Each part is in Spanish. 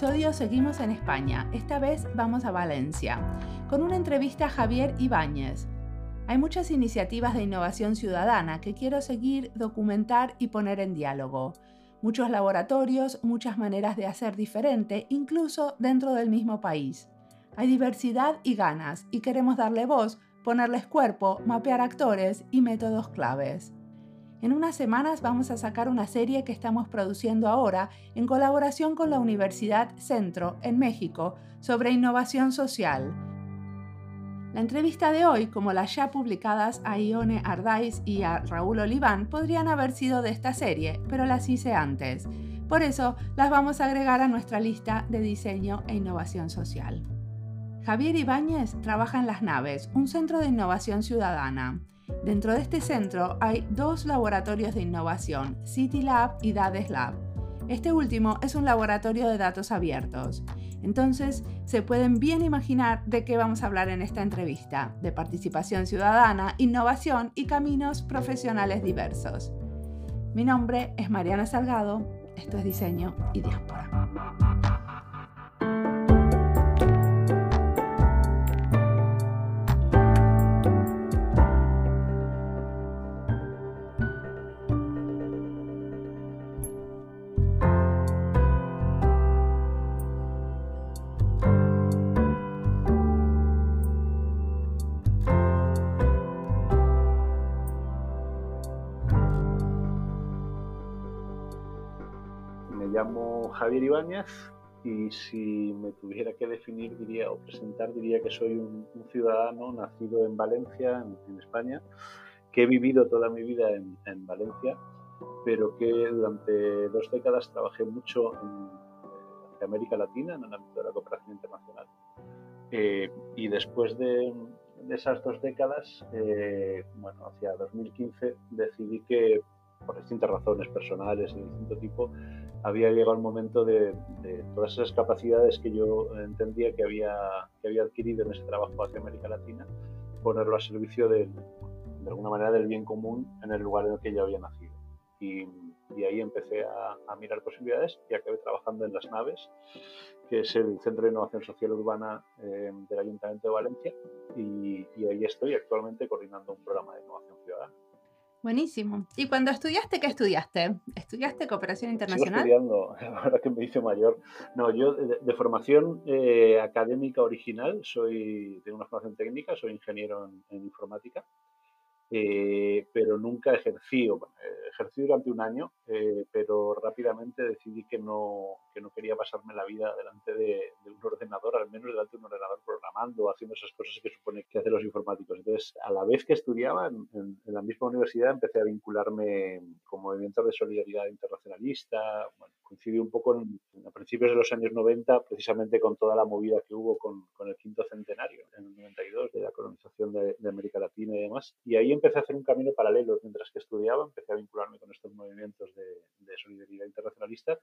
Episodio seguimos en España, esta vez vamos a Valencia, con una entrevista a Javier Ibáñez. Hay muchas iniciativas de innovación ciudadana que quiero seguir, documentar y poner en diálogo. Muchos laboratorios, muchas maneras de hacer diferente, incluso dentro del mismo país. Hay diversidad y ganas, y queremos darle voz, ponerles cuerpo, mapear actores y métodos claves. En unas semanas vamos a sacar una serie que estamos produciendo ahora en colaboración con la Universidad Centro en México sobre innovación social. La entrevista de hoy, como las ya publicadas a Ione Ardaiz y a Raúl Oliván, podrían haber sido de esta serie, pero las hice antes. Por eso las vamos a agregar a nuestra lista de diseño e innovación social. Javier Ibáñez trabaja en Las Naves, un centro de innovación ciudadana. Dentro de este centro hay dos laboratorios de innovación, City Lab y Dades Lab. Este último es un laboratorio de datos abiertos. Entonces, se pueden bien imaginar de qué vamos a hablar en esta entrevista, de participación ciudadana, innovación y caminos profesionales diversos. Mi nombre es Mariana Salgado, esto es Diseño y Diáspora. Javier Ibáñez y si me tuviera que definir diría o presentar diría que soy un, ciudadano nacido en Valencia, en, España, que he vivido toda mi vida en, Valencia, pero que durante dos décadas trabajé mucho en, América Latina en el ámbito de la cooperación internacional. Eh, y después de, esas dos décadas, eh, bueno, hacia 2015 decidí que por distintas razones personales de distinto tipo, había llegado el momento de, todas esas capacidades que yo entendía que había, que había adquirido en ese trabajo hacia América Latina, ponerlo a servicio de, de alguna manera del bien común en el lugar en el que yo había nacido. Y, y ahí empecé a, a, mirar posibilidades y acabé trabajando en Las Naves, que es el Centro de Innovación Social Urbana eh, del Ayuntamiento de Valencia, y, y ahí estoy actualmente coordinando un programa de innovación ciudadana. Buenísimo. ¿Y cuando estudiaste, qué estudiaste? ¿Estudiaste cooperación internacional? Sigo estudiando, ahora que me hice mayor. No, yo de, formación eh, académica original, soy, tengo una formación técnica, soy ingeniero en informática eh, pero nunca ejercí, bueno, ejercí durante un año, eh, pero rápidamente decidí que no, que no quería pasarme la vida delante de, un ordenador, al menos delante de un ordenador programando, haciendo esas cosas que supone que hacen los informáticos. Entonces, a la vez que estudiaba en, la misma universidad, empecé a vincularme con movimientos de solidaridad internacionalista, bueno, coincidí un poco en, a principios de los años 90, precisamente con toda la movida que hubo con, el quinto centenario, en el 92, de la colonización de, de América Latina y demás. Y ahí empecé a hacer un camino paralelo. Mientras que estudiaba, empecé a vincularme con estos movimientos de, solidaridad internacionalista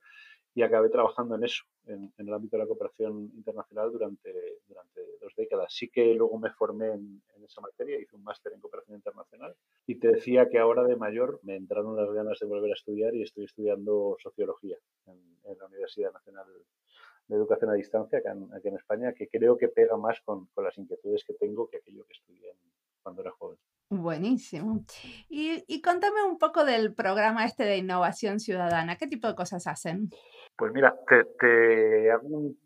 y acabé trabajando en eso, en, el ámbito de la cooperación internacional durante, durante dos décadas. Sí que luego me formé en, esa materia, hice un máster en cooperación internacional y te decía que ahora de mayor me entraron las ganas de volver a estudiar y estoy estudiando sociología en, la Universidad Nacional de Educación a Distancia aquí en, España, que creo que pega más con, las inquietudes que tengo que aquello que estudié cuando era joven. Buenísimo. Y, y contame un poco del programa este de innovación ciudadana. ¿Qué tipo de cosas hacen? Pues mira, te, hago un,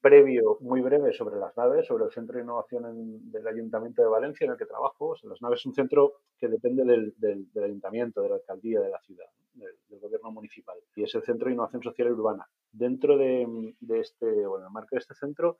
previo muy breve sobre las naves, sobre el Centro de Innovación del Ayuntamiento de Valencia en el que trabajo. las naves es un centro que depende del, Ayuntamiento, de la alcaldía de la ciudad, del, gobierno municipal. Y es el Centro de Innovación Social y Urbana. Dentro de, de este, bueno, en el marco de este centro,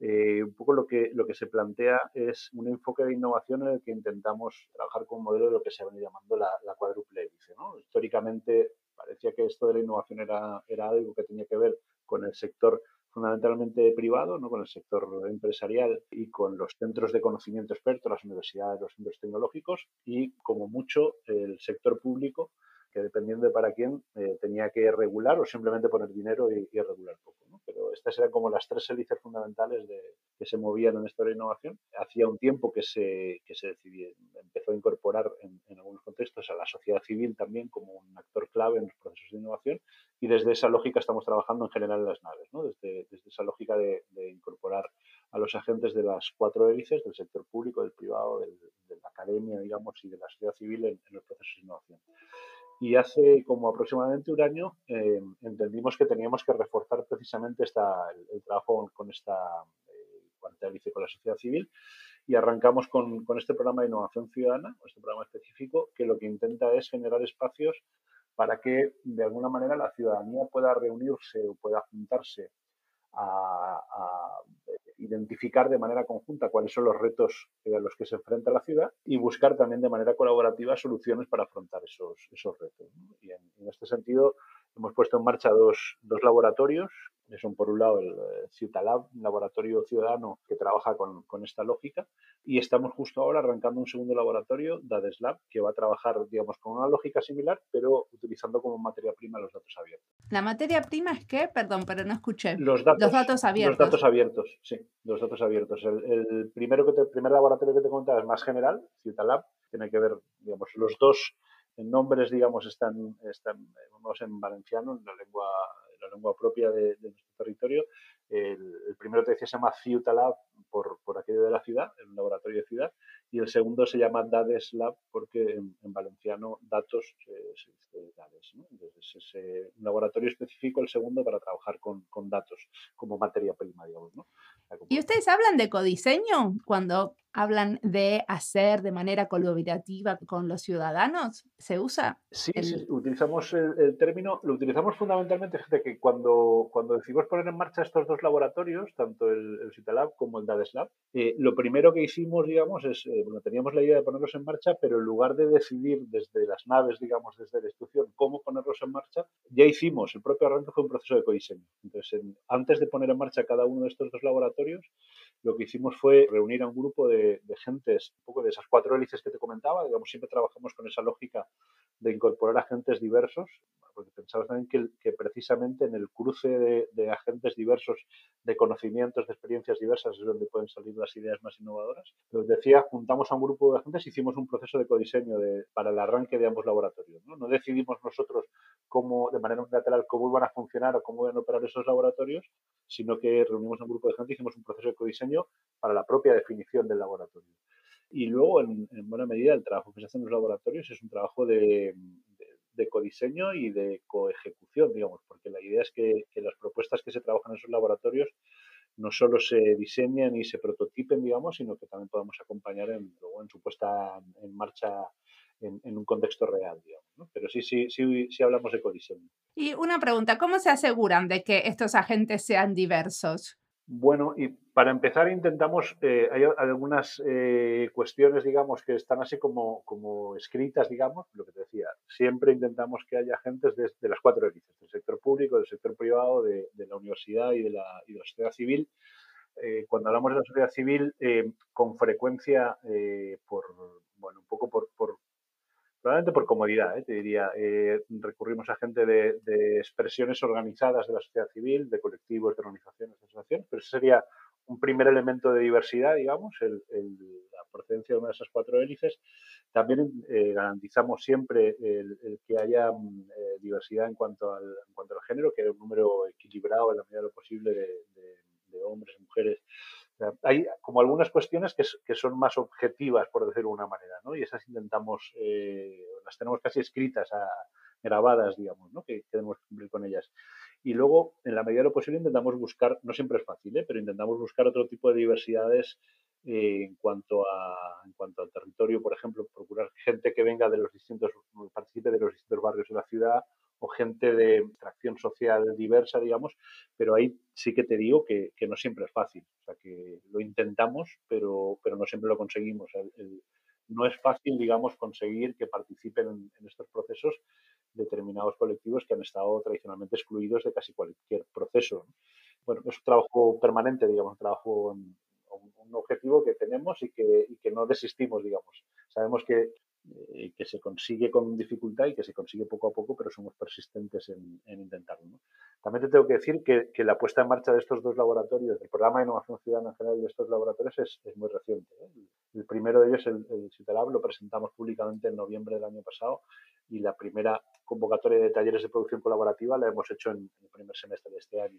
eh, un poco lo que, lo que se plantea es un enfoque de innovación en el que intentamos trabajar con un modelo de lo que se ha venido llamando la, cuádruple hélice. ¿no? Históricamente parecía que esto de la innovación era, era algo que tenía que ver con el sector fundamentalmente privado, ¿no? con el sector empresarial y con los centros de conocimiento experto, las universidades, los centros tecnológicos y como mucho el sector público que dependiendo de para quién eh, tenía que regular o simplemente poner dinero y, regular poco. ¿no? Pero estas eran como las tres hélices fundamentales de, que se movían en esto de innovación. Hacía un tiempo que se, que se decidió, empezó a incorporar en, algunos contextos a la sociedad civil también como un actor clave en los procesos de innovación y desde esa lógica estamos trabajando en general en las naves, ¿no? desde, desde esa lógica de, incorporar a los agentes de las cuatro hélices, del sector público, del privado, de la academia, digamos, y de la sociedad civil en los procesos de innovación. Y hace como aproximadamente un año eh, entendimos que teníamos que reforzar precisamente esta, el, trabajo con esta eh, con la sociedad civil y arrancamos con, con, este programa de innovación ciudadana, este programa específico, que lo que intenta es generar espacios para que de alguna manera la ciudadanía pueda reunirse o pueda juntarse a, identificar de manera conjunta cuáles son los retos a los que se enfrenta la ciudad y buscar también de manera colaborativa soluciones para afrontar esos, esos retos. Y en, este sentido hemos puesto en marcha dos, dos laboratorios son por un lado el eh, Ciutalab, un laboratorio ciudadano que trabaja con, con, esta lógica, y estamos justo ahora arrancando un segundo laboratorio, DADESLab, que va a trabajar, digamos, con una lógica similar, pero utilizando como materia prima los datos abiertos. ¿La materia prima es qué? Perdón, pero no escuché. Los datos, los datos abiertos. Los datos abiertos, sí, los datos abiertos. El, el primero que te, primer laboratorio que te comentaba es más general, Ciutalab, tiene que ver, digamos, los dos nombres, digamos, están, están vamos, en valenciano, en la lengua la lengua propia de, nuestro territorio. El, primero te decía se llama Ciutalab por, por aquello de la ciudad, el laboratorio de ciudad, y el segundo se llama Dades Lab porque en, valenciano datos se, dice Dades. Entonces es un laboratorio específico, el segundo, para trabajar con, con datos como materia prima, digamos. ¿no? ¿Y ustedes hablan de codiseño cuando hablan de hacer de manera colaborativa con los ciudadanos? ¿Se usa? Sí, utilizamos el, término, lo utilizamos fundamentalmente, gente, que cuando, cuando decidimos poner en marcha estos dos laboratorios, tanto el, el Citalab como el DADESLab, eh, lo primero que hicimos, digamos, es, eh, bueno, teníamos la idea de ponerlos en marcha, pero en lugar de decidir desde las naves, digamos, desde la institución, cómo ponerlos en marcha, ya hicimos, el propio arranque fue un proceso de codiseño. Entonces, antes de poner en marcha cada uno de estos dos laboratorios, lo que hicimos fue reunir a un grupo de, de gentes, un poco de esas cuatro hélices que te comentaba, digamos, siempre trabajamos con esa lógica de incorporar agentes diversos, porque pensamos también que, que precisamente en el cruce de, agentes diversos, de conocimientos, de experiencias diversas, es donde pueden salir las ideas más innovadoras. Pero decía, juntamos a un grupo de agentes, hicimos un proceso de codiseño de, para el arranque de ambos laboratorios. ¿no? no decidimos nosotros cómo, de manera unilateral, cómo iban a funcionar o cómo iban a operar esos laboratorios, sino que reunimos a un grupo de gente y hicimos un proceso de codiseño para la propia definición del laboratorio. Y luego, en, buena medida, el trabajo que se hace en los laboratorios es un trabajo de, de, codiseño y de coejecución, digamos, porque la idea es que, que, las propuestas que se trabajan en esos laboratorios no solo se diseñen y se prototipen, digamos, sino que también podamos acompañar en, luego en su puesta en marcha en, un contexto real, digamos. Pero sí, sí, sí, sí hablamos de codiseño. Y una pregunta, ¿cómo se aseguran de que estos agentes sean diversos? Bueno, y para empezar intentamos, eh, hay algunas eh, cuestiones, digamos, que están así como, como escritas, digamos, lo que te decía, siempre intentamos que haya agentes de, las cuatro hélices, del sector público, del sector privado, de, la universidad y de la, y de la sociedad civil. Eh, cuando hablamos de la sociedad civil, con frecuencia, por, bueno, un poco por, por probablemente por comodidad, ¿eh? te diría, eh, recurrimos a gente de, expresiones organizadas de la sociedad civil, de colectivos, de organizaciones, de asociaciones, pero ese sería un primer elemento de diversidad, digamos, la procedencia de una de esas cuatro hélices. También eh, garantizamos siempre el, que haya mm, diversidad en cuanto, al, en cuanto al género, que haya un número equilibrado en la medida de lo posible de, de hombres y hay como algunas cuestiones que, son más objetivas, por decirlo de una manera. Y esas intentamos, eh, las tenemos casi escritas, grabadas, digamos, ¿no? Que queremos cumplir con ellas. Y luego, en la medida de lo posible, intentamos buscar, no siempre es fácil, ¿eh? pero intentamos buscar otro tipo de diversidades eh, en, cuanto a, en cuanto al territorio, por ejemplo, procurar gente que venga de los distintos, participe de los distintos barrios de la ciudad o gente de extracción social diversa, digamos, pero ahí sí que te digo que, no siempre es fácil. O sea, que lo intentamos, pero, pero no siempre lo conseguimos. no es fácil, digamos, conseguir que participen en, estos procesos determinados colectivos que han estado tradicionalmente excluidos de casi cualquier proceso. Bueno, es un trabajo permanente, digamos, un trabajo, un, objetivo que tenemos y que no desistimos, digamos. Sabemos que eh, que se consigue con dificultad y que se consigue poco a poco, pero somos persistentes en, intentarlo. También te tengo que decir que, la puesta en marcha de estos dos laboratorios, el programa de innovación ciudadana general de estos laboratorios es, muy reciente. ¿eh? El, primero de ellos, el, el CITELAB, lo presentamos públicamente en noviembre del año pasado y la primera convocatoria de talleres de producción colaborativa la hemos hecho en el primer semestre de este año.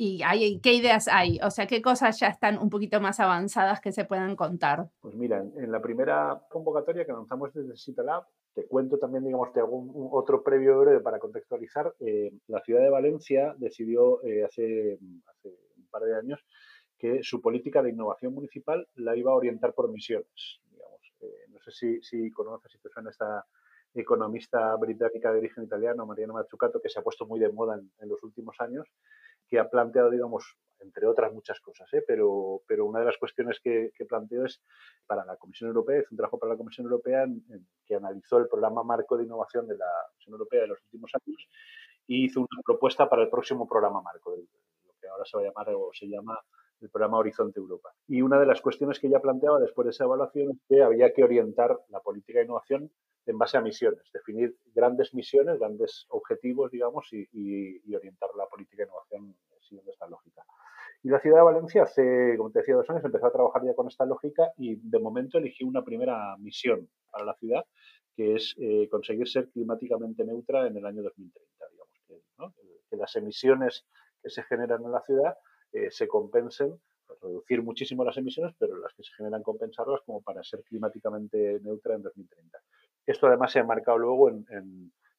¿Y hay, qué ideas hay? O sea, ¿qué cosas ya están un poquito más avanzadas que se puedan contar? Pues mira, en, la primera convocatoria que lanzamos desde CITELAB, te cuento también, digamos, hago un, otro previo breve para contextualizar. Eh, la ciudad de Valencia decidió eh, hace, hace un par de años que su política de innovación municipal la iba a orientar por misiones. Digamos. Eh, no sé si, si conoces, si te suena esta economista británica de origen italiano, Mariana Mazzucato, que se ha puesto muy de moda en, los últimos años, que ha planteado, digamos, entre otras muchas cosas, ¿eh? pero, pero una de las cuestiones que, que planteó es para la Comisión Europea, hizo un trabajo para la Comisión Europea en, que analizó el programa marco de innovación de la Comisión Europea de los últimos años y hizo una propuesta para el próximo programa marco, lo que ahora se va a llamar o se llama el programa Horizonte Europa. Y una de las cuestiones que ella planteaba después de esa evaluación es que había que orientar la política de innovación en base a misiones, definir grandes misiones, grandes objetivos, digamos, y, orientar la política de innovación siguiendo esta lógica. Y la ciudad de Valencia hace, como te decía, dos años empezó a trabajar ya con esta lógica y de momento eligió una primera misión para la ciudad, que es eh, conseguir ser climáticamente neutra en el año 2030, digamos, que, las emisiones que se generan en la ciudad eh, se compensen reducir muchísimo las emisiones, pero las que se generan compensarlas como para ser climáticamente neutra en 2030. Esto además se ha marcado luego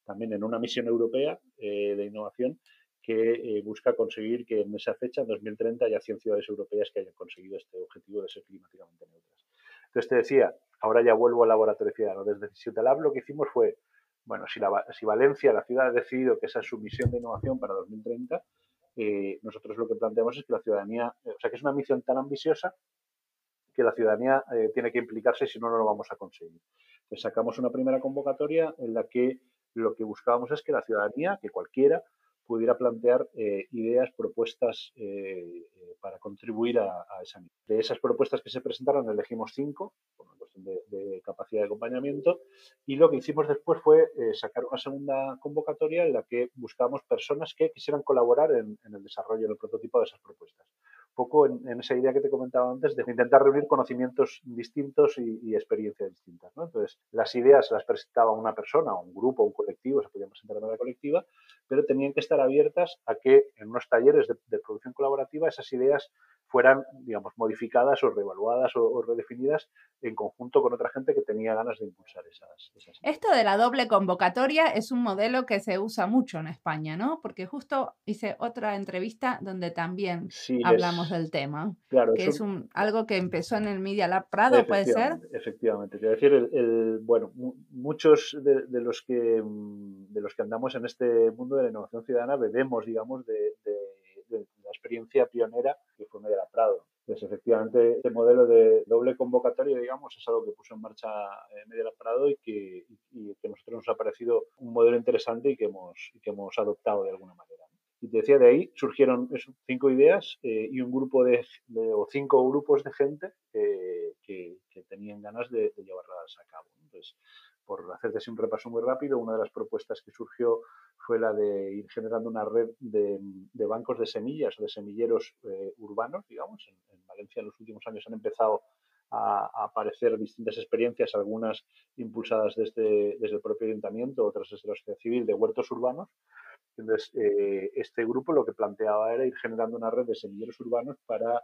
también en una misión europea eh, de innovación que eh, busca conseguir que en esa fecha, en 2030, haya 100 ciudades europeas que hayan conseguido este objetivo de ser climáticamente neutras. Entonces te decía, ahora ya vuelvo al laboratorio ciudadano. Desde Ciutalab lo que hicimos fue, bueno, si, si Valencia, la ciudad, ha decidido que esa es su misión de innovación para 2030, eh, nosotros lo que planteamos es que la ciudadanía, o sea, que es una misión tan ambiciosa que la ciudadanía tiene que implicarse, si no, no lo vamos a conseguir sacamos una primera convocatoria en la que lo que buscábamos es que la ciudadanía, que cualquiera, pudiera plantear eh, ideas, propuestas eh, eh, para contribuir a, esa misión. De esas propuestas que se presentaron elegimos cinco, por una cuestión de, capacidad de acompañamiento, y lo que hicimos después fue sacar una segunda convocatoria en la que buscábamos personas que quisieran colaborar en, en el desarrollo, en el prototipo de esas propuestas poco en, esa idea que te comentaba antes de intentar reunir conocimientos distintos y, experiencias distintas. Entonces, las ideas las presentaba una persona, un grupo, un colectivo, se podían presentar de manera colectiva, pero tenían que estar abiertas a que en unos talleres de producción colaborativa esas ideas fueran, digamos, modificadas o reevaluadas o, redefinidas en conjunto con otra gente que tenía ganas de impulsar esas, Esto de la doble convocatoria es un modelo que se usa mucho en España, ¿no? Porque justo hice otra entrevista donde también hablamos del tema. Claro, que es, un, algo que empezó en el Media Lab Prado, ¿puede ser? Efectivamente. Quiero decir, el, bueno, muchos de, los que, mm, de los que andamos en este mundo de la innovación ciudadana bebemos, digamos, de la experiencia pionera que fue Media Prado. Pues efectivamente, este modelo de doble convocatoria, digamos, es algo que puso en marcha eh, Media Prado y que, y, que a nosotros nos ha parecido un modelo interesante y que hemos, y que hemos adoptado de alguna manera. Y te decía, de ahí surgieron cinco ideas eh, y un grupo de, o cinco grupos de gente que, que, tenían ganas de, llevarlas a cabo. Entonces, por hacerte así un repaso muy rápido, una de las propuestas que surgió fue la de ir generando una red de, bancos de semillas o de semilleros eh, urbanos, digamos. En, Valencia en los últimos años han empezado a, aparecer distintas experiencias, algunas impulsadas desde, desde, el propio ayuntamiento, otras desde la sociedad civil, de huertos urbanos. Entonces, eh, este grupo lo que planteaba era ir generando una red de semilleros urbanos para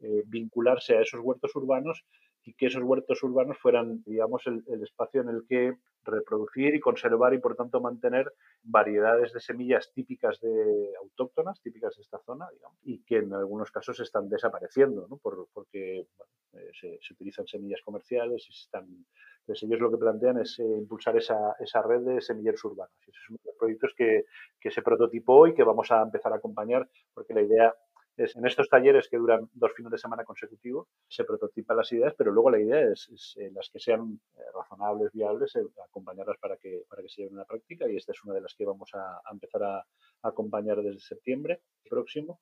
eh, vincularse a esos huertos urbanos y que esos huertos urbanos fueran, digamos, el, espacio en el que reproducir y conservar y, por tanto, mantener variedades de semillas típicas de autóctonas, típicas de esta zona, digamos, y que en algunos casos están desapareciendo, ¿no? porque eh, se, utilizan semillas comerciales y están... Entonces, ellos lo que plantean es eh, impulsar esa, esa, red de semilleros urbanos. Y esos son los proyectos que, se prototipó y que vamos a empezar a acompañar, porque la idea en estos talleres que duran dos fines de semana consecutivos se prototipan las ideas, pero luego la idea es, eh, las que sean eh, razonables, viables, acompañarlas para que, para que se lleven a la práctica y esta es una de las que vamos a, empezar a, acompañar desde septiembre próximo.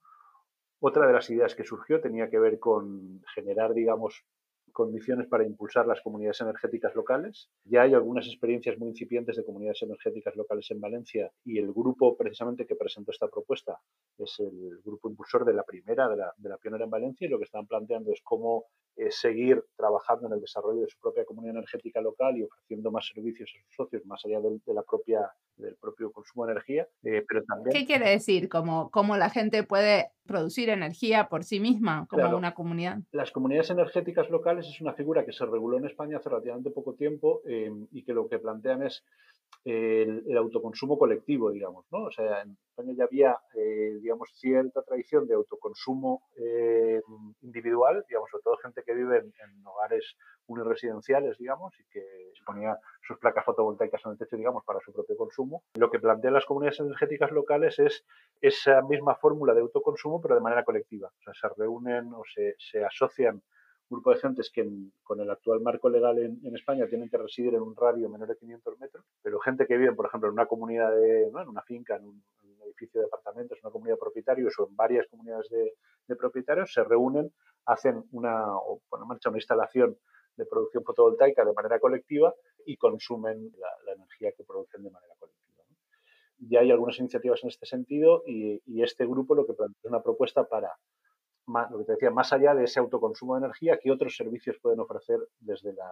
Otra de las ideas que surgió tenía que ver con generar, digamos, condiciones para impulsar las comunidades energéticas locales. Ya hay algunas experiencias muy incipientes de comunidades energéticas locales en Valencia y el grupo precisamente que presentó esta propuesta es el grupo impulsor de la primera, de la, de la pionera en Valencia y lo que están planteando es cómo eh, seguir trabajando en el desarrollo de su propia comunidad energética local y ofreciendo más servicios a sus socios más allá de, la propia, del propio consumo de energía. Eh, pero también... ¿Qué quiere decir? ¿Cómo, ¿Cómo la gente puede producir energía por sí misma como una comunidad? Las comunidades energéticas locales es una figura que se reguló en España hace relativamente poco tiempo eh, y que lo que plantean es el, autoconsumo colectivo, digamos, ¿no? O sea, en España ya había, eh, digamos, cierta tradición de autoconsumo eh, individual, digamos, sobre todo gente que vive en, hogares uniresidenciales, digamos, y que ponía sus placas fotovoltaicas en el techo, digamos, para su propio consumo. Lo que plantean las comunidades energéticas locales es esa misma fórmula de autoconsumo, pero de manera colectiva. O sea, se reúnen o se, se asocian grupo de gentes que con el actual marco legal en, España tienen que residir en un radio menor de 500 metros, pero gente que vive, por ejemplo, en una comunidad, de, en una finca, en un, edificio de apartamentos, en una comunidad de propietarios o en varias comunidades de, propietarios, se reúnen, hacen una, o ponen en marcha una instalación de producción fotovoltaica de manera colectiva y consumen la, energía que producen de manera colectiva. Ya hay algunas iniciativas en este sentido y, y este grupo lo que plantea es una propuesta para lo que te decía, más allá de ese autoconsumo de energía, ¿qué otros servicios pueden ofrecer desde la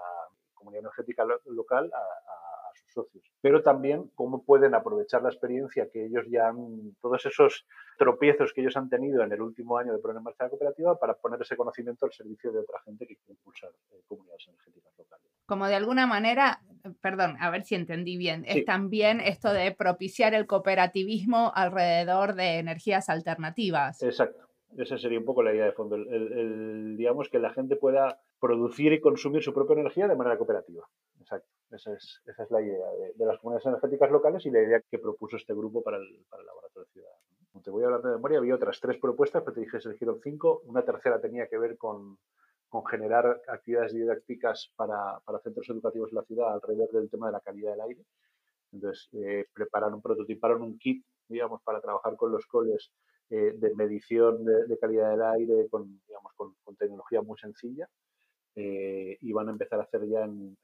comunidad energética local a, sus socios? Pero también cómo pueden aprovechar la experiencia que ellos ya han, todos esos tropiezos que ellos han tenido en el último año de poner en marcha la cooperativa para poner ese conocimiento al servicio de otra gente que quiere impulsar eh, comunidades energéticas locales. Como de alguna manera, perdón, a ver si entendí bien, es también esto de propiciar el cooperativismo alrededor de energías alternativas. Exacto. Esa sería un poco la idea de fondo. El, digamos que la gente pueda producir y consumir su propia energía de manera cooperativa. Exacto. Esa es, esa es la idea de, las comunidades energéticas locales y la idea que propuso este grupo para el, para el laboratorio de ciudad. Como te voy a hablar de memoria, había otras tres propuestas, pero te dije se eligieron cinco. Una tercera tenía que ver con, con generar actividades didácticas para, para, centros educativos de la ciudad alrededor del tema de la calidad del aire. Entonces, eh, prepararon, prototiparon un kit, digamos, para trabajar con los coles eh, de medición de, calidad del aire con, digamos, con, tecnología muy sencilla. Eh, y van a empezar a hacer ya en,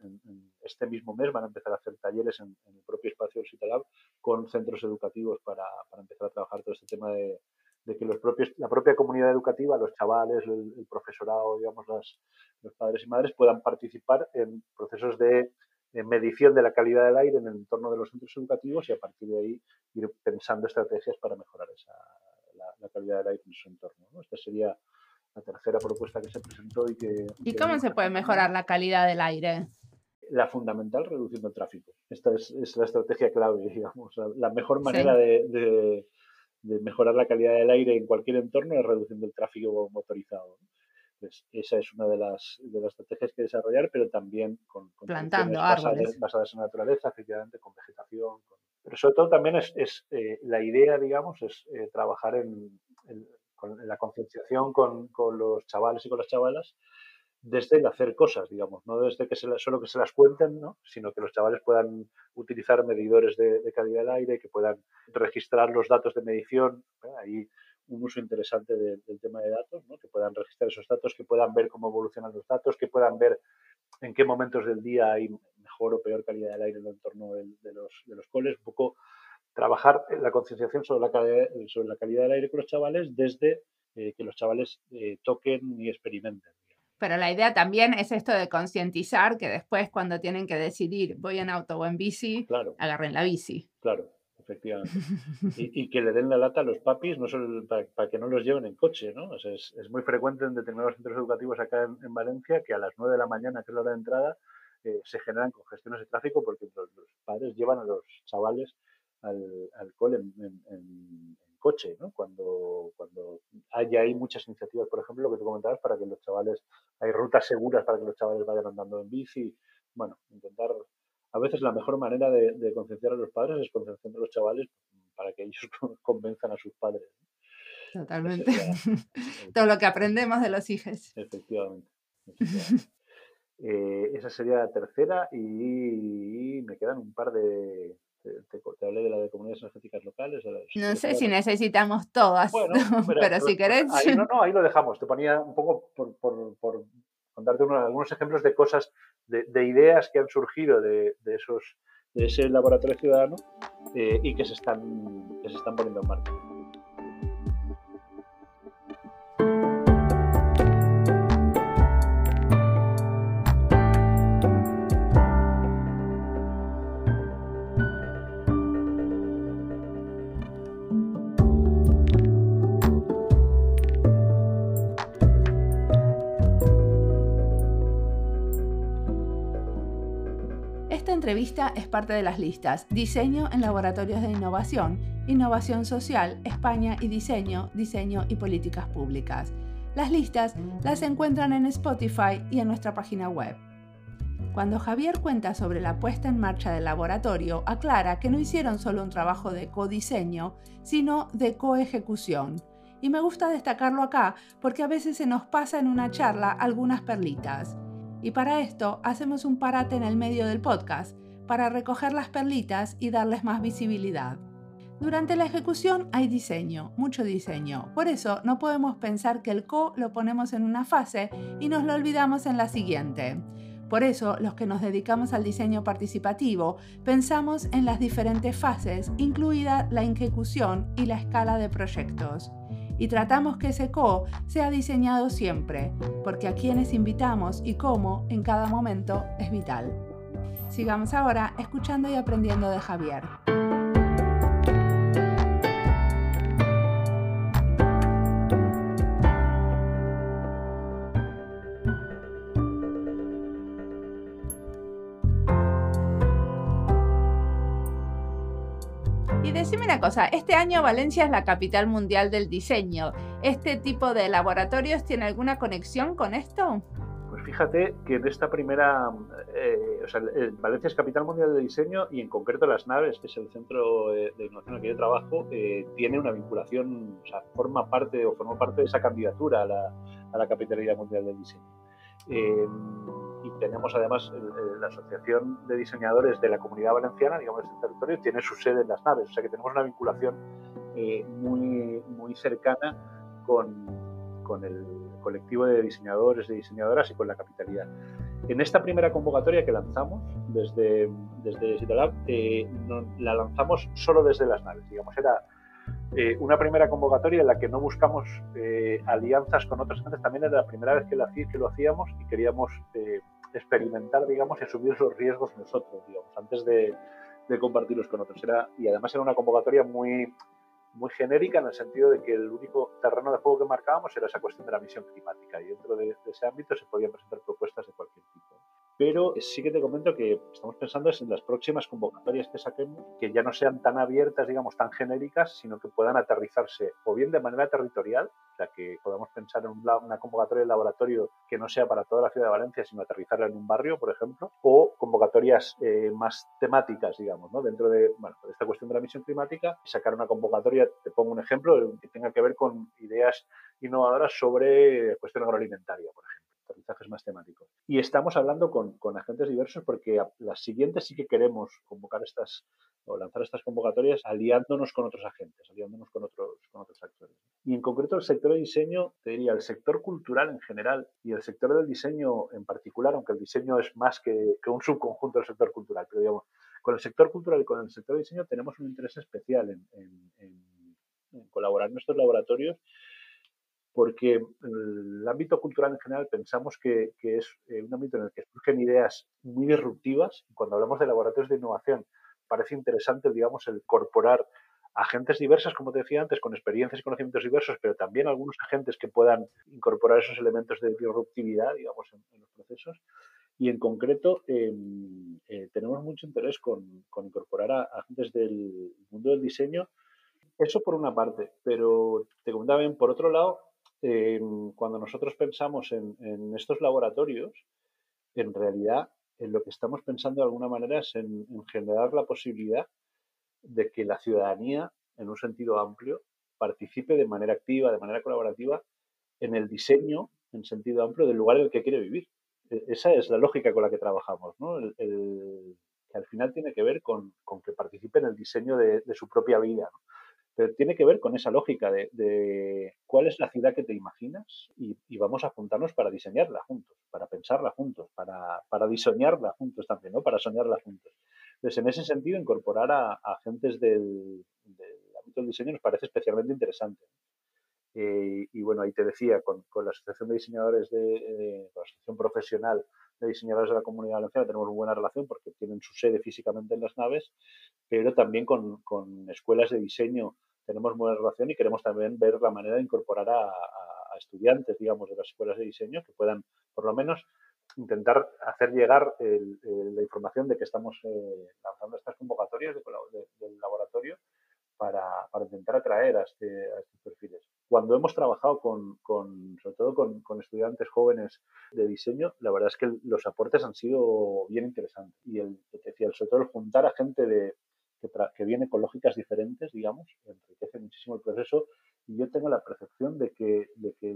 este mismo mes, van a empezar a hacer talleres en, el propio espacio del Citalab con centros educativos para, para, empezar a trabajar todo este tema de, de que los propios, la propia comunidad educativa, los chavales, el, profesorado, digamos, las, los padres y madres puedan participar en procesos de, de medición de la calidad del aire en el entorno de los centros educativos y a partir de ahí ir pensando estrategias para mejorar esa, la, calidad del aire en su entorno. Esta sería la tercera propuesta que se presentó y que... ¿Y cómo se puede mejorar la calidad del aire? La fundamental, reduciendo el tráfico. Esta es, la estrategia clave, digamos. La mejor manera de, mejorar la calidad del aire en cualquier entorno es reduciendo el tráfico motorizado. Pues esa es una de las, de las estrategias que desarrollar, pero también con, plantando árboles basadas, en naturaleza, efectivamente, con vegetación, con pero sobre todo también es, eh, la idea, digamos, es eh, trabajar en, la concienciación con, los chavales y con las chavalas desde el hacer cosas, digamos, no desde que se solo que se las cuenten, ¿no? sino que los chavales puedan utilizar medidores de, calidad del aire, que puedan registrar los datos de medición. Hay un uso interesante del tema de datos, ¿no? que puedan registrar esos datos, que puedan ver cómo evolucionan los datos, que puedan ver en qué momentos del día hay mejor o peor calidad del aire en el entorno de, los, de los coles, un poco trabajar la concienciación sobre la, calidad, sobre la calidad del aire con los chavales desde eh, que los chavales eh, toquen y experimenten. Pero la idea también es esto de concientizar que después cuando tienen que decidir voy en auto o en bici, agarren la bici. Claro, efectivamente. Y, que le den la lata a los papis no solo para, que no los lleven en coche, ¿no? es, es, muy frecuente en determinados centros educativos acá en, Valencia que a las 9 de la mañana, que es la hora de entrada, eh, se generan congestiones de tráfico porque los, padres llevan a los chavales al, al cole en, coche, ¿no? Cuando, cuando hay, hay muchas iniciativas, por ejemplo, lo que tú comentabas, para que los chavales, hay rutas seguras para que los chavales vayan andando en bici, bueno, intentar a veces la mejor manera de, concienciar a los padres es concienciando a los chavales para que ellos convenzan a sus padres. Totalmente. Todo lo que aprendemos de los hijos. Efectivamente. Eh, esa sería la tercera y, me quedan un par de... Te, hablé de la de comunidades energéticas locales. no sé si necesitamos todas, pero, si querés... Ahí, no, no, ahí lo dejamos. Te ponía un poco por, por, por contarte algunos ejemplos de cosas, de, ideas que han surgido de, esos, de ese laboratorio ciudadano eh, y que se, están, que se están poniendo en marcha. Entrevista es parte de las listas Diseño en Laboratorios de Innovación, Innovación Social, España y Diseño, Diseño y Políticas Públicas. Las listas las encuentran en Spotify y en nuestra página web. Cuando Javier cuenta sobre la puesta en marcha del laboratorio, aclara que no hicieron solo un trabajo de codiseño, sino de coejecución. Y me gusta destacarlo acá porque a veces se nos pasa en una charla algunas perlitas. Y para esto hacemos un parate en el medio del podcast para recoger las perlitas y darles más visibilidad. Durante la ejecución hay diseño, mucho diseño. Por eso no podemos pensar que el co lo ponemos en una fase y nos lo olvidamos en la siguiente. Por eso, los que nos dedicamos al diseño participativo pensamos en las diferentes fases, incluida la ejecución y la escala de proyectos y tratamos que ese co sea diseñado siempre, porque a quienes invitamos y cómo en cada momento es vital. Sigamos ahora escuchando y aprendiendo de Javier. Decime una cosa, este año Valencia es la capital mundial del diseño. ¿Este tipo de laboratorios tiene alguna conexión con esto? Pues fíjate que en esta primera, eh, o sea, Valencia es capital mundial de diseño y en concreto las naves, que es el centro de, innovación en el que yo trabajo, eh, tiene una vinculación, o sea, forma parte o formó parte de esa candidatura a la, a la capitalidad mundial del diseño. Eh, y tenemos además la Asociación de Diseñadores de la Comunidad Valenciana, digamos, de este territorio, tiene su sede en las naves, o sea que tenemos una vinculación eh, muy, muy cercana con, con, el colectivo de diseñadores, de diseñadoras y con la capitalidad. En esta primera convocatoria que lanzamos desde, desde Citalab, eh, la lanzamos solo desde las naves, digamos, era eh, una primera convocatoria en la que no buscamos eh, alianzas con otras gentes, también era la primera vez que, que lo hacíamos y queríamos eh, experimentar, digamos, y asumir los riesgos nosotros, digamos, antes de, compartirlos con otros. Era, y además era una convocatoria muy, muy genérica en el sentido de que el único terreno de juego que marcábamos era esa cuestión de la misión climática y dentro de ese ámbito se podían presentar propuestas de cualquier tipo pero sí que te comento que estamos pensando en las próximas convocatorias que saquemos, que ya no sean tan abiertas, digamos, tan genéricas, sino que puedan aterrizarse o bien de manera territorial, o sea, que podamos pensar en una convocatoria de laboratorio que no sea para toda la ciudad de Valencia, sino aterrizarla en un barrio, por ejemplo, o convocatorias eh, más temáticas, digamos, ¿no? dentro de, esta cuestión de la misión climática, sacar una convocatoria, te pongo un ejemplo, que tenga que ver con ideas innovadoras sobre cuestión agroalimentaria, por ejemplo aterrizajes más temáticos. Y estamos hablando con, con, agentes diversos porque las siguientes sí que queremos convocar estas o lanzar estas convocatorias aliándonos con otros agentes, aliándonos con otros, con otros actores. Y en concreto el sector de diseño, te diría, el sector cultural en general y el sector del diseño en particular, aunque el diseño es más que, que un subconjunto del sector cultural, pero digamos, con el sector cultural y con el sector de diseño tenemos un interés especial en, en, colaborar en estos laboratorios porque el ámbito cultural en general pensamos que, es eh, un ámbito en el que surgen ideas muy disruptivas. Cuando hablamos de laboratorios de innovación, parece interesante, digamos, el incorporar agentes diversos, como te decía antes, con experiencias y conocimientos diversos, pero también algunos agentes que puedan incorporar esos elementos de disruptividad, digamos, en, los procesos. Y en concreto, em, eh, tenemos mucho interés con, incorporar a, agentes del mundo del diseño. Eso por una parte, pero te comentaba bien, por otro lado, Cuando nosotros pensamos en, estos laboratorios, en realidad en lo que estamos pensando de alguna manera es en, generar la posibilidad de que la ciudadanía, en un sentido amplio, participe de manera activa, de manera colaborativa, en el diseño, en sentido amplio, del lugar en el que quiere vivir. E, esa es la lógica con la que trabajamos, ¿no? que al final tiene que ver con, que participe en el diseño de, su propia vida. Pero tiene que ver con esa lógica de, cuál es la ciudad que te imaginas y, vamos a juntarnos para diseñarla juntos, para pensarla juntos, para, para diseñarla juntos también, ¿no? Para soñarla juntos. Entonces, en ese sentido, incorporar a, agentes del, ámbito del diseño nos parece especialmente interesante. Eh, y bueno, ahí te decía, con, la Asociación de Diseñadores, de, la Asociación Profesional de Diseñadores de la Comunidad Valenciana, tenemos buena relación porque tienen su sede físicamente en las naves, pero también con, con escuelas de diseño tenemos buena relación y queremos también ver la manera de incorporar a, estudiantes, digamos, de las escuelas de diseño que puedan, por lo menos, intentar hacer llegar el, la información de que estamos eh, lanzando estas convocatorias de, de, del laboratorio para, intentar atraer a, este, a estos perfiles cuando hemos trabajado con, sobre todo con, estudiantes jóvenes de diseño, la verdad es que los aportes han sido bien interesantes. Y el, sobre todo el juntar a gente de, que, que, viene con lógicas diferentes, digamos, muchísimo el proceso. Y yo tengo la percepción de que, de que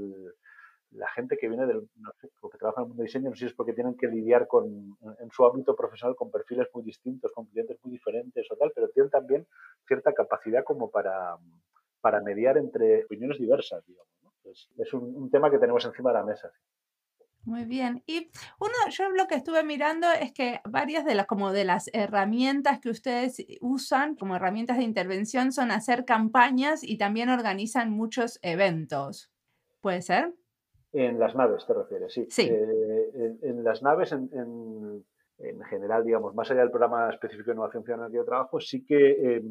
la gente que viene del, no sé, que trabaja en el mundo de diseño, no sé si es porque tienen que lidiar con, en su ámbito profesional con perfiles muy distintos, con clientes muy diferentes o tal, pero tienen también cierta capacidad como para, para mediar entre opiniones diversas, digamos. Es, un, tema que tenemos encima de la mesa. Muy bien. Y uno, yo lo que estuve mirando es que varias de las, como de las herramientas que ustedes usan como herramientas de intervención son hacer campañas y también organizan muchos eventos. ¿Puede ser? En las naves te refieres, sí. sí. Eh, en, en, las naves, en, en, en, general, digamos, más allá del programa específico de innovación ciudadana en el trabajo, sí que, eh,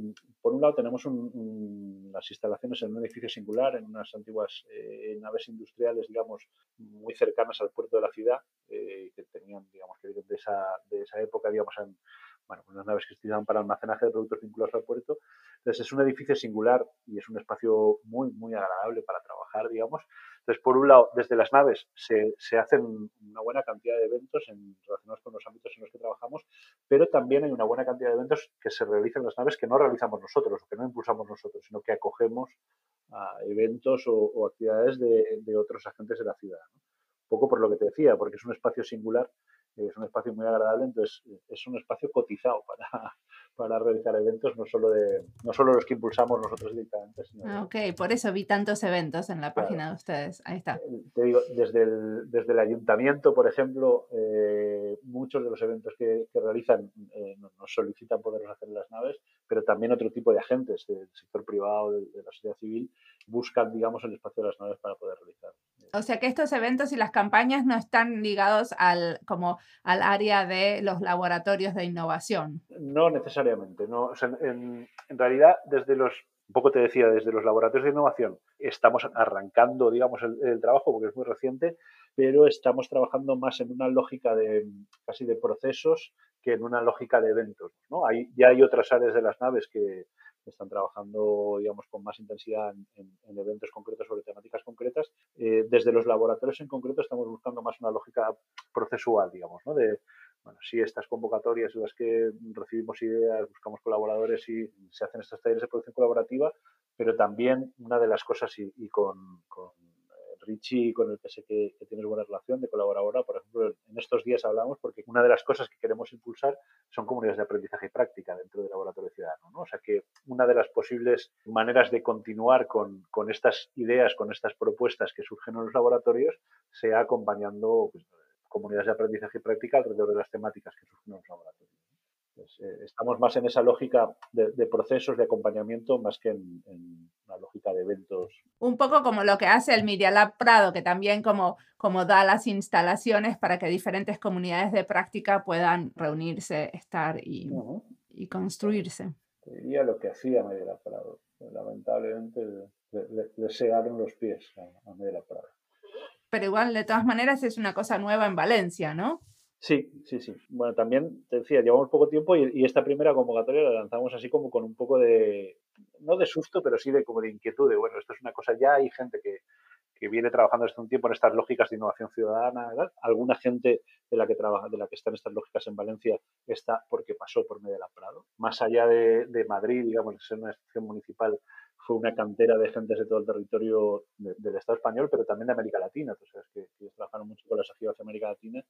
por un lado, tenemos un, las instalaciones en un edificio singular, en unas antiguas eh, naves industriales, digamos, muy cercanas al puerto de la ciudad, eh, que tenían, digamos, que de esa, de esa época, digamos, bueno, unas naves que se utilizaban para almacenaje de productos vinculados al puerto. Entonces, es un edificio singular y es un espacio muy, muy agradable para trabajar, digamos. Entonces, por un lado, desde las naves se, se hacen una buena cantidad de eventos en, relacionados con los ámbitos en los que trabajamos, pero también hay una buena cantidad de eventos que se realizan en las naves que no realizamos nosotros, que no impulsamos nosotros, sino que acogemos eventos o, o actividades de, otros agentes de la ciudad. ¿no? Poco por lo que te decía, porque es un espacio singular es un espacio muy agradable, entonces es un espacio cotizado para, para realizar eventos, no solo, de, no solo los que impulsamos nosotros directamente. Sino ah, ok, por eso vi tantos eventos en la claro. página de ustedes. Ahí está. Eh, te digo, desde el, desde el ayuntamiento, por ejemplo, eh, muchos de los eventos que, que realizan eh, nos solicitan poderlos hacer en las naves, pero también otro tipo de agentes del sector privado, de, de la sociedad civil, buscan, digamos, el espacio de las naves para poder realizar. O sea que estos eventos y las campañas no están ligados al, como al área de los laboratorios de innovación. No necesariamente. No. En, realidad, desde los, un poco te decía, desde los laboratorios de innovación estamos arrancando, digamos, el, trabajo porque es muy reciente, pero estamos trabajando más en una lógica de casi de procesos que en una lógica de eventos. ¿no? Ya hay otras áreas de las naves que, están trabajando, digamos, con más intensidad en, en, en eventos concretos sobre temáticas concretas. Eh, desde los laboratorios en concreto estamos buscando más una lógica procesual, digamos, ¿no? De, bueno, sí, estas convocatorias en las que recibimos ideas, buscamos colaboradores y se hacen estos talleres de producción colaborativa, pero también una de las cosas, y, y con, con Con el que sé que, tienes buena relación de colaboradora, por ejemplo, en estos días hablamos porque una de las cosas que queremos impulsar son comunidades de aprendizaje y práctica dentro del laboratorio ciudadano. ¿no? O sea que una de las posibles maneras de continuar con, con, estas ideas, con estas propuestas que surgen en los laboratorios, sea acompañando pues, comunidades de aprendizaje y práctica alrededor de las temáticas que surgen en los laboratorios. Pues, eh, estamos más en esa lógica de, de, procesos de acompañamiento más que en, en, una lógica de eventos. Un poco como lo que hace el Media Lab Prado, que también como, como da las instalaciones para que diferentes comunidades de práctica puedan reunirse, estar y, uh -huh. y construirse. Te diría lo que hacía Media Lab Prado. Lamentablemente le, le, le segaron los pies a, a Media Lab Prado. Pero igual, de todas maneras, es una cosa nueva en Valencia, ¿no? Sí, sí, sí. Bueno, también te decía, llevamos poco tiempo y, esta primera convocatoria la lanzamos así como con un poco de, no de susto, pero sí de como de inquietud, de bueno, esto es una cosa ya, hay gente que, que viene trabajando desde un tiempo en estas lógicas de innovación ciudadana. Alguna gente de la que trabaja, de la que están estas lógicas en Valencia está porque pasó por la Prado. Más allá de, de Madrid, digamos, ser una institución municipal, fue una cantera de gentes de todo el territorio de, del Estado español, pero también de América Latina. Que ellos trabajaron mucho con las sociedades de América Latina.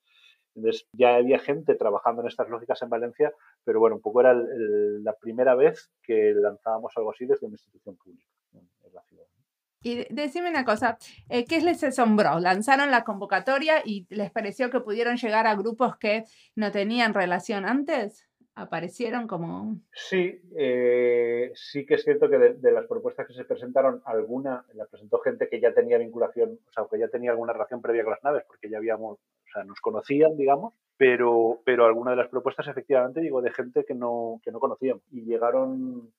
Entonces ya había gente trabajando en estas lógicas en Valencia, pero bueno, un poco era la primera vez que lanzábamos algo así desde una institución pública en, en. Y decime una cosa, eh, ¿qué les asombró? ¿Lanzaron la convocatoria y les pareció que pudieron llegar a grupos que no tenían relación antes? ¿Aparecieron como...? Sí, eh, sí que es cierto que de, las propuestas que se presentaron, alguna la presentó gente que ya tenía vinculación, o sea, que ya tenía alguna relación previa con las naves, porque ya habíamos, o sea, nos conocían, digamos, pero, pero alguna de las propuestas efectivamente digo de gente que no, que no conocíamos y llegaron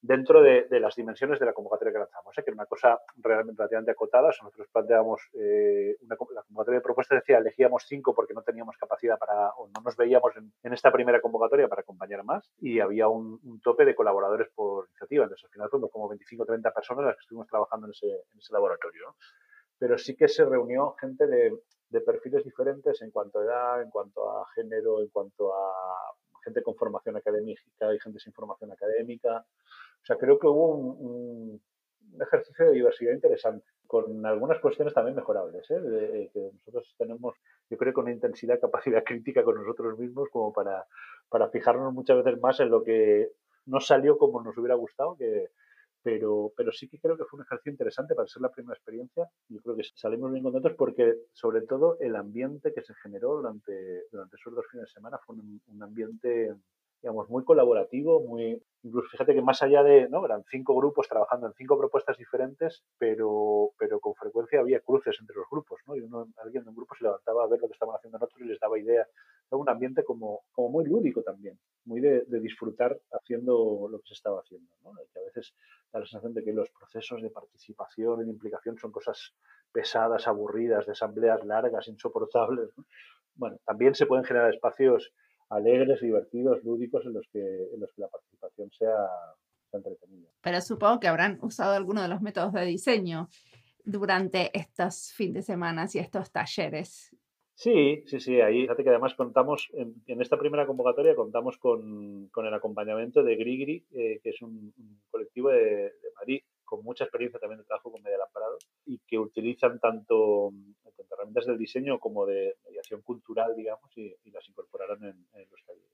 dentro de, las dimensiones de la convocatoria que lanzamos, ¿eh? que era una cosa realmente relativamente acotada. nosotros planteábamos eh, una, la convocatoria de propuestas, decía, elegíamos cinco porque no teníamos capacidad para, o no nos veíamos en, esta primera convocatoria para acompañar más, y había un, tope de colaboradores por iniciativa. Entonces, al final fuimos como 25 o 30 personas las que estuvimos trabajando en ese, en ese laboratorio. Pero sí que se reunió gente de, de perfiles diferentes en cuanto a edad, en cuanto a género, en cuanto a gente con formación académica y gente sin formación académica. O sea, creo que hubo un, ejercicio de diversidad interesante, con algunas cuestiones también mejorables, ¿eh? Eh, que nosotros tenemos, yo creo, con una intensidad, capacidad crítica con nosotros mismos como para, para fijarnos muchas veces más en lo que no salió como nos hubiera gustado, que, pero, pero sí que creo que fue un ejercicio interesante para ser la primera experiencia. Yo creo que salimos bien contentos porque, sobre todo, el ambiente que se generó durante, durante esos dos fines de semana fue un ambiente digamos, muy colaborativo, muy, incluso fíjate que más allá de, ¿no? Eran cinco grupos trabajando en cinco propuestas diferentes, pero, pero con frecuencia había cruces entre los grupos, ¿no? Y uno, alguien de un grupo se levantaba a ver lo que estaban haciendo en otro y les daba idea. Era un ambiente como, como muy lúdico también, muy de, disfrutar haciendo lo que se estaba haciendo, ¿no? A veces da la sensación de que los procesos de participación y de implicación son cosas pesadas, aburridas, de asambleas largas, insoportables. Bueno, también se pueden generar espacios alegres, divertidos, lúdicos en los que, en los que la participación sea, entretenida. Pero supongo que habrán usado alguno de los métodos de diseño durante estos fines de semana y estos talleres. Sí, sí, sí. Ahí, fíjate que además contamos, en, esta primera convocatoria contamos con, con el acompañamiento de Grigri, eh, que es un, colectivo de, de, Madrid con mucha experiencia también de trabajo con Media Lamparado y que utilizan tanto, herramientas del diseño como de mediación cultural, digamos, y, las incorporarán en, los talleres.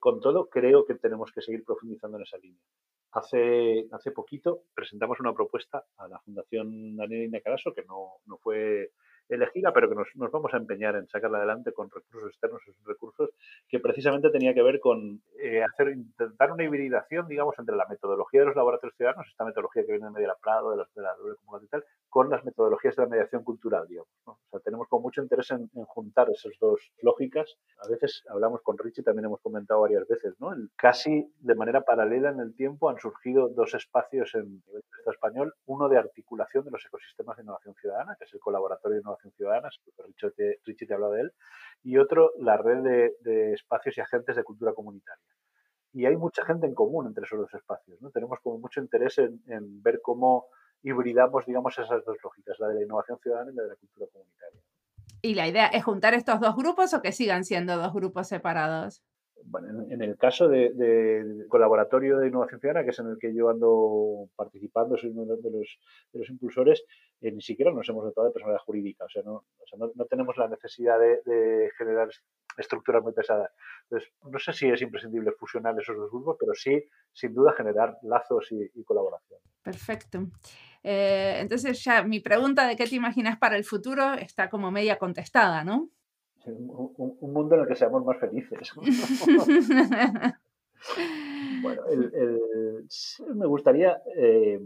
Con todo, creo que tenemos que seguir profundizando en esa línea. Hace, hace poquito presentamos una propuesta a la Fundación Daniel Inacaraso, que no, no fue elegida, pero que nos, nos, vamos a empeñar en sacarla adelante con recursos externos, esos recursos que precisamente tenía que ver con eh, hacer, intentar una hibridación, digamos, entre la metodología de los laboratorios ciudadanos, esta metodología que viene de Media Prado, de, los, de la doble y tal, con las metodologías de la mediación cultural, digamos. O sea, tenemos con mucho interés en, juntar esas dos lógicas. A veces hablamos con Richie, también hemos comentado varias veces, ¿no? casi de manera paralela en el tiempo han surgido dos espacios en nivel español, uno de articulación de los ecosistemas de innovación ciudadana, que es el colaboratorio de innovación Ciudadanas, Richie te, Richie te de él, y otro, la red de, espacios y agentes de cultura comunitaria. Y hay mucha gente en común entre esos dos espacios. ¿no? Tenemos como mucho interés en, ver cómo hibridamos, digamos, esas dos lógicas, la de la innovación ciudadana y la de la cultura comunitaria. ¿Y la idea es juntar estos dos grupos o que sigan siendo dos grupos separados? Bueno, en, el caso del de, colaboratorio de innovación ciudadana, que es en el que yo ando participando, soy uno de los, de impulsores, eh, ni siquiera nos hemos dotado de personalidad jurídica, o sea, no, o sea, no, tenemos la necesidad de, generar estructuras muy pesadas. Entonces, no sé si es imprescindible fusionar esos dos grupos, pero sí, sin duda, generar lazos y, colaboración. Perfecto. Eh, entonces, ya mi pregunta de qué te imaginas para el futuro está como media contestada, ¿no? Un, mundo en el que seamos más felices. bueno, me gustaría eh,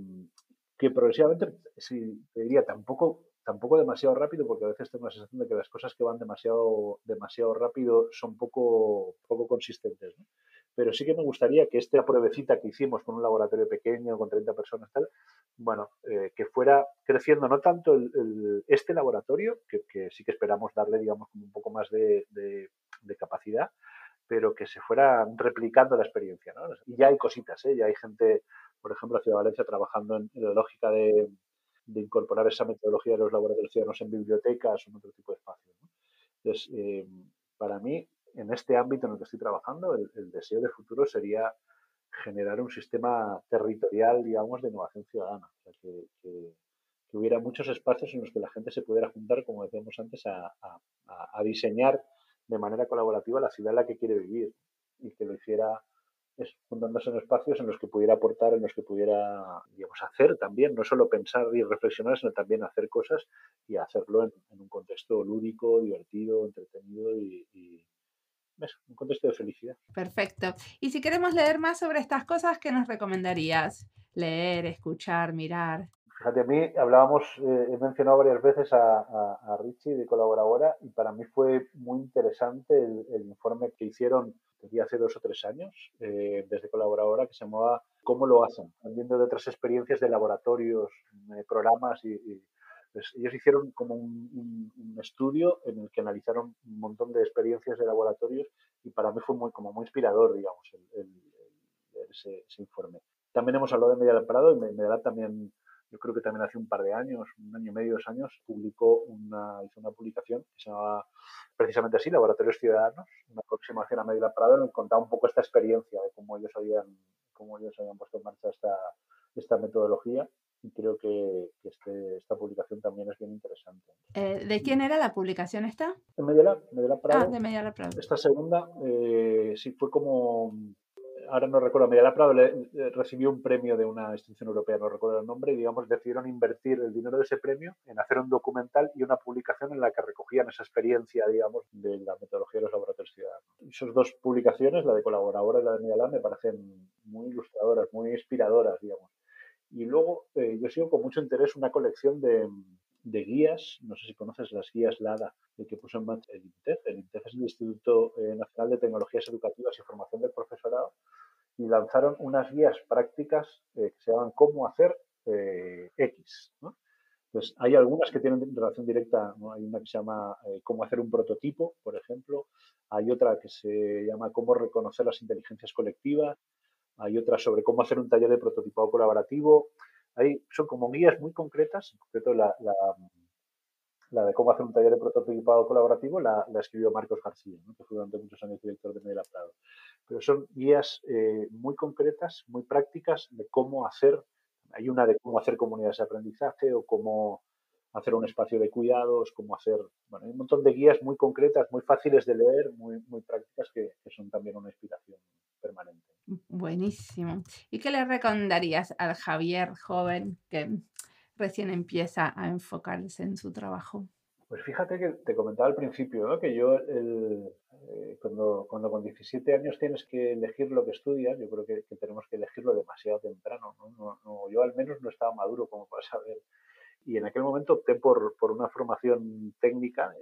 que progresivamente, si te diría, tampoco, tampoco demasiado rápido, porque a veces tengo la sensación de que las cosas que van demasiado, demasiado rápido son poco, poco consistentes. ¿no? Pero sí que me gustaría que esta pruebecita que hicimos con un laboratorio pequeño, con 30 personas, tal, bueno, eh, que fuera creciendo no tanto este laboratorio, que, sí que esperamos darle, digamos, como un poco más de, capacidad, pero que se fuera replicando la experiencia. ¿no? Y ya hay cositas, ¿eh? ya hay gente, por ejemplo, de Valencia trabajando en, la lógica de, incorporar esa metodología de los laboratorios ciudadanos en bibliotecas o en otro tipo de espacios. Entonces, eh, para mí, en este ámbito en el que estoy trabajando, el, deseo de futuro sería generar un sistema territorial, digamos, de innovación ciudadana. Sea, que, hubiera muchos espacios en los que la gente se pudiera juntar, como decíamos antes, a, diseñar de manera colaborativa la ciudad en la que quiere vivir y que lo hiciera juntándose en espacios en los que pudiera aportar, en los que pudiera, digamos, hacer también, no solo pensar y reflexionar, sino también hacer cosas y hacerlo en, un contexto lúdico, divertido, entretenido y un contexto de felicidad. Perfecto. Y si queremos leer más sobre estas cosas, ¿qué nos recomendarías? Leer, escuchar, mirar. Fíjate, a mí hablábamos, eh, he mencionado varias veces a, a, Richie de colaboradora y para mí fue muy interesante el, informe que hicieron hace dos o tres años eh, desde colaboradora que se llamaba ¿Cómo lo hacen? Viendo de otras experiencias de laboratorios, eh, programas y, ellos hicieron como un, estudio en el que analizaron un montón de experiencias de laboratorios y para mí fue muy, como muy inspirador, digamos, ese, informe. También hemos hablado de Media del Prado y Media también yo creo que también hace un par de años, un año y medio, dos años, publicó una, hizo una publicación que se llamaba precisamente así, Laboratorios Ciudadanos, una aproximación a Medio Prado en el que contaba un poco esta experiencia de cómo ellos habían, cómo ellos habían puesto en marcha esta, esta metodología y creo que, este, esta publicación también es bien interesante. Eh, ¿De quién era la publicación esta? De Media Prado. Ah, de Media Prado. Esta segunda eh, sí fue como ahora no recuerdo, Media Prado recibió un premio de una institución europea, no recuerdo el nombre, y digamos decidieron invertir el dinero de ese premio en hacer un documental y una publicación en la que recogían esa experiencia, digamos, de la metodología de los laboratorios ciudadanos. Esas dos publicaciones, la de colaboradora y la de Media me parecen muy ilustradoras, muy inspiradoras, digamos. Y luego eh, yo sigo con mucho interés una colección de, de guías, no sé si conoces las guías LADA, de que puso en marcha el INTEF. El INTEF es el Instituto eh, Nacional de Tecnologías Educativas y Formación del Profesorado, y lanzaron unas guías prácticas eh, que se llaman Cómo hacer eh, X. Entonces, hay algunas que tienen relación directa, hay una que se llama Cómo hacer un prototipo, por ejemplo, hay otra que se llama Cómo reconocer las inteligencias colectivas, hay otra sobre cómo hacer un taller de prototipado colaborativo, son como guías muy concretas, en concreto la, la, de cómo hacer un taller de prototipado colaborativo la, escribió Marcos García, que fue durante muchos años director de Media Prado. Pero son guías eh, muy concretas, muy prácticas de cómo hacer, hay una de cómo hacer comunidades de aprendizaje o cómo hacer un espacio de cuidados, cómo hacer, bueno, hay un montón de guías muy concretas, muy fáciles de leer, muy, muy prácticas que, que son también una inspiración permanente. Buenísimo. ¿Y qué le recomendarías al Javier joven que recién empieza a enfocarse en su trabajo? Pues fíjate que te comentaba al principio que yo el, eh, cuando, cuando con 17 años tienes que elegir lo que estudias, yo creo que, tenemos que elegirlo demasiado temprano. ¿no? yo al menos no estaba maduro como para saber. Y en aquel momento opté por, por una formación técnica, de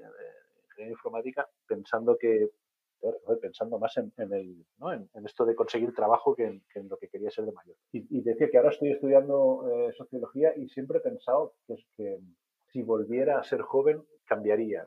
ingeniería informática, pensando que pensando más en, el, ¿no? en, esto de conseguir trabajo que en, lo que quería ser de mayor. Y, decía que ahora estoy estudiando eh, sociología y siempre he pensado que, es que si volviera a ser joven cambiaría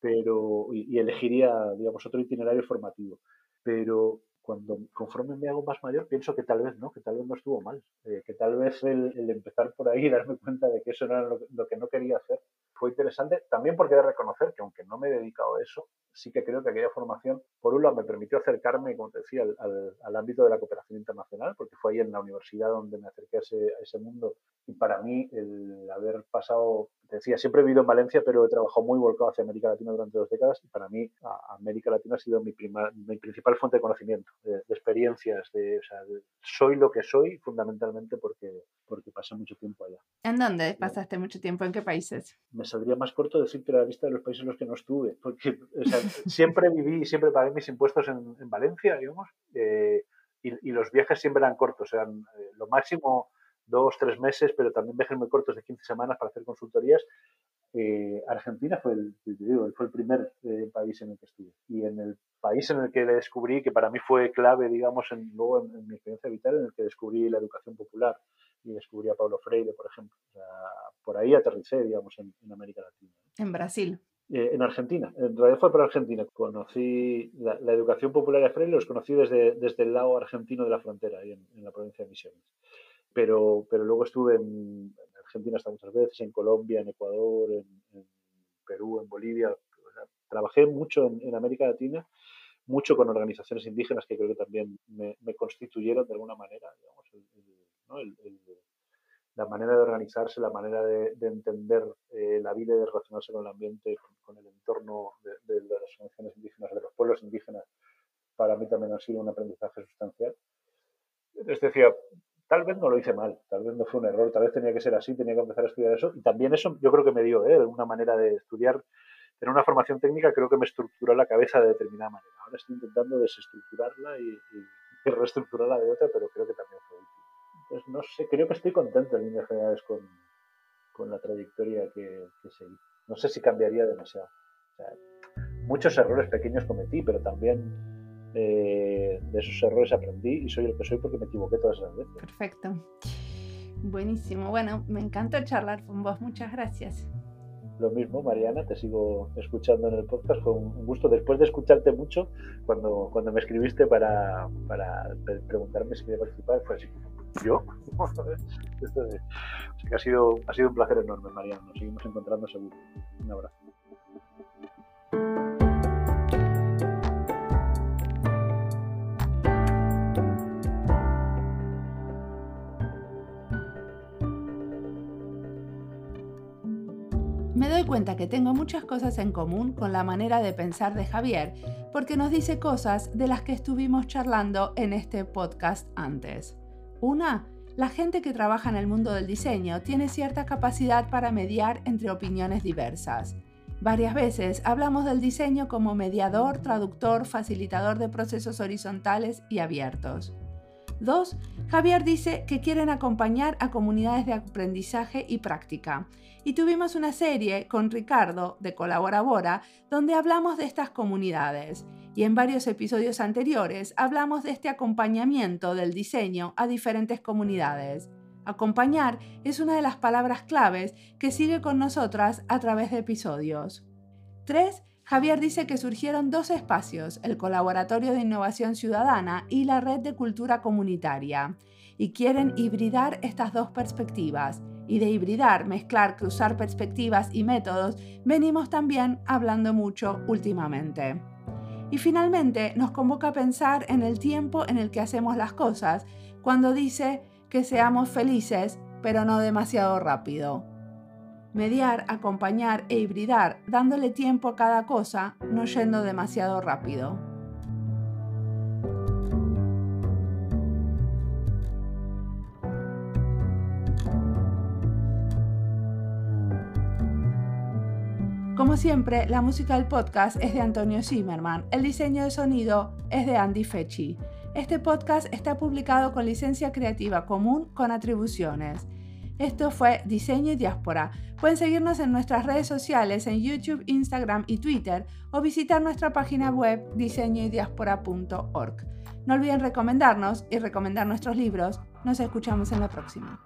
pero y, elegiría digamos otro itinerario formativo pero cuando conforme me hago más mayor pienso que tal vez no que tal vez no estuvo mal eh, que tal vez el, empezar por ahí y darme cuenta de que eso no era lo que no quería hacer fue interesante también porque he de reconocer que aunque no me he dedicado a eso, sí que creo que aquella formación, por un lado, me permitió acercarme, como te decía, al, al, ámbito de la cooperación internacional, porque fue ahí en la universidad donde me acerqué a ese, a ese mundo. Y para mí, el haber pasado, te decía, siempre he vivido en Valencia, pero he trabajado muy volcado hacia América Latina durante dos décadas. Y para mí, América Latina ha sido mi, prima, mi principal fuente de conocimiento, de, experiencias. De, o sea, soy lo que soy fundamentalmente porque, porque pasé mucho tiempo allá. ¿En dónde pasaste mucho tiempo? ¿En qué países? Saldría más corto decirte la lista de los países en los que no estuve, porque siempre viví y siempre pagué mis impuestos en, Valencia, digamos, eh, y, los viajes siempre eran cortos, eran eh, lo máximo dos, tres meses, pero también viajes muy cortos de 15 semanas para hacer consultorías. Eh, Argentina fue el, fue el primer país en el que estuve. Y en el país en el que descubrí, que para mí fue clave, digamos, en, luego en mi experiencia vital, en el que descubrí la educación popular y descubrí a Pablo Freire, por ejemplo. por ahí aterricé, digamos, en, América Latina. En Brasil. Eh, en Argentina, en realidad fue por Argentina. Conocí la, educación popular de Freire, los conocí desde, desde el lado argentino de la frontera, ahí en, la provincia de Misiones. Pero, pero luego estuve en, Argentina hasta muchas veces, en Colombia, en Ecuador, en, Perú, en Bolivia. Trabajé mucho en, América Latina, mucho con organizaciones indígenas que creo que también me, constituyeron de alguna manera, digamos, la manera de organizarse, la manera de, entender eh, la vida y de relacionarse con el ambiente, con, el entorno de, las organizaciones indígenas, de los pueblos indígenas, para mí también ha sido un aprendizaje sustancial. Les decía, tal vez no lo hice mal, tal vez no fue un error, tal vez tenía que ser así, tenía que empezar a estudiar eso. Y también eso yo creo que me dio, ¿eh? una manera de estudiar, tener una formación técnica, creo que me estructuró la cabeza de determinada manera. Ahora estoy intentando desestructurarla y, reestructurarla de otra, pero creo que también fue. Entonces, no sé, creo que estoy contento en líneas generales con, con la trayectoria que, que seguí. No sé si cambiaría demasiado. muchos errores pequeños cometí, pero también de esos errores aprendí y soy el que soy porque me equivoqué todas esas veces. Perfecto. Buenísimo. Bueno, me encantó charlar con vos. Muchas gracias. Lo mismo, Mariana, te sigo escuchando en el podcast con un gusto. Después de escucharte mucho, cuando, cuando me escribiste para, para preguntarme si quería participar, fue así, ¿yo? Esto que ha sido, ha sido un placer enorme, Mariana. Nos seguimos encontrando seguro. Un abrazo. Me doy cuenta que tengo muchas cosas en común con la manera de pensar de Javier, porque nos dice cosas de las que estuvimos charlando en este podcast antes. Una, la gente que trabaja en el mundo del diseño tiene cierta capacidad para mediar entre opiniones diversas. Varias veces hablamos del diseño como mediador, traductor, facilitador de procesos horizontales y abiertos. 2. Javier dice que quieren acompañar a comunidades de aprendizaje y práctica. Y tuvimos una serie con Ricardo de Colaborabora donde hablamos de estas comunidades. Y en varios episodios anteriores hablamos de este acompañamiento del diseño a diferentes comunidades. Acompañar es una de las palabras claves que sigue con nosotras a través de episodios. 3. Javier dice que surgieron dos espacios, el Colaboratorio de Innovación Ciudadana y la Red de Cultura Comunitaria, y quieren hibridar estas dos perspectivas. Y de hibridar, mezclar, cruzar perspectivas y métodos, venimos también hablando mucho últimamente. Y finalmente nos convoca a pensar en el tiempo en el que hacemos las cosas, cuando dice que seamos felices, pero no demasiado rápido mediar, acompañar e hibridar, dándole tiempo a cada cosa, no yendo demasiado rápido. Como siempre, la música del podcast es de Antonio Zimmerman, el diseño de sonido es de Andy Fechi. Este podcast está publicado con licencia creativa común con atribuciones. Esto fue Diseño y Diáspora. Pueden seguirnos en nuestras redes sociales en YouTube, Instagram y Twitter o visitar nuestra página web diseñoydiaspora.org. No olviden recomendarnos y recomendar nuestros libros. Nos escuchamos en la próxima.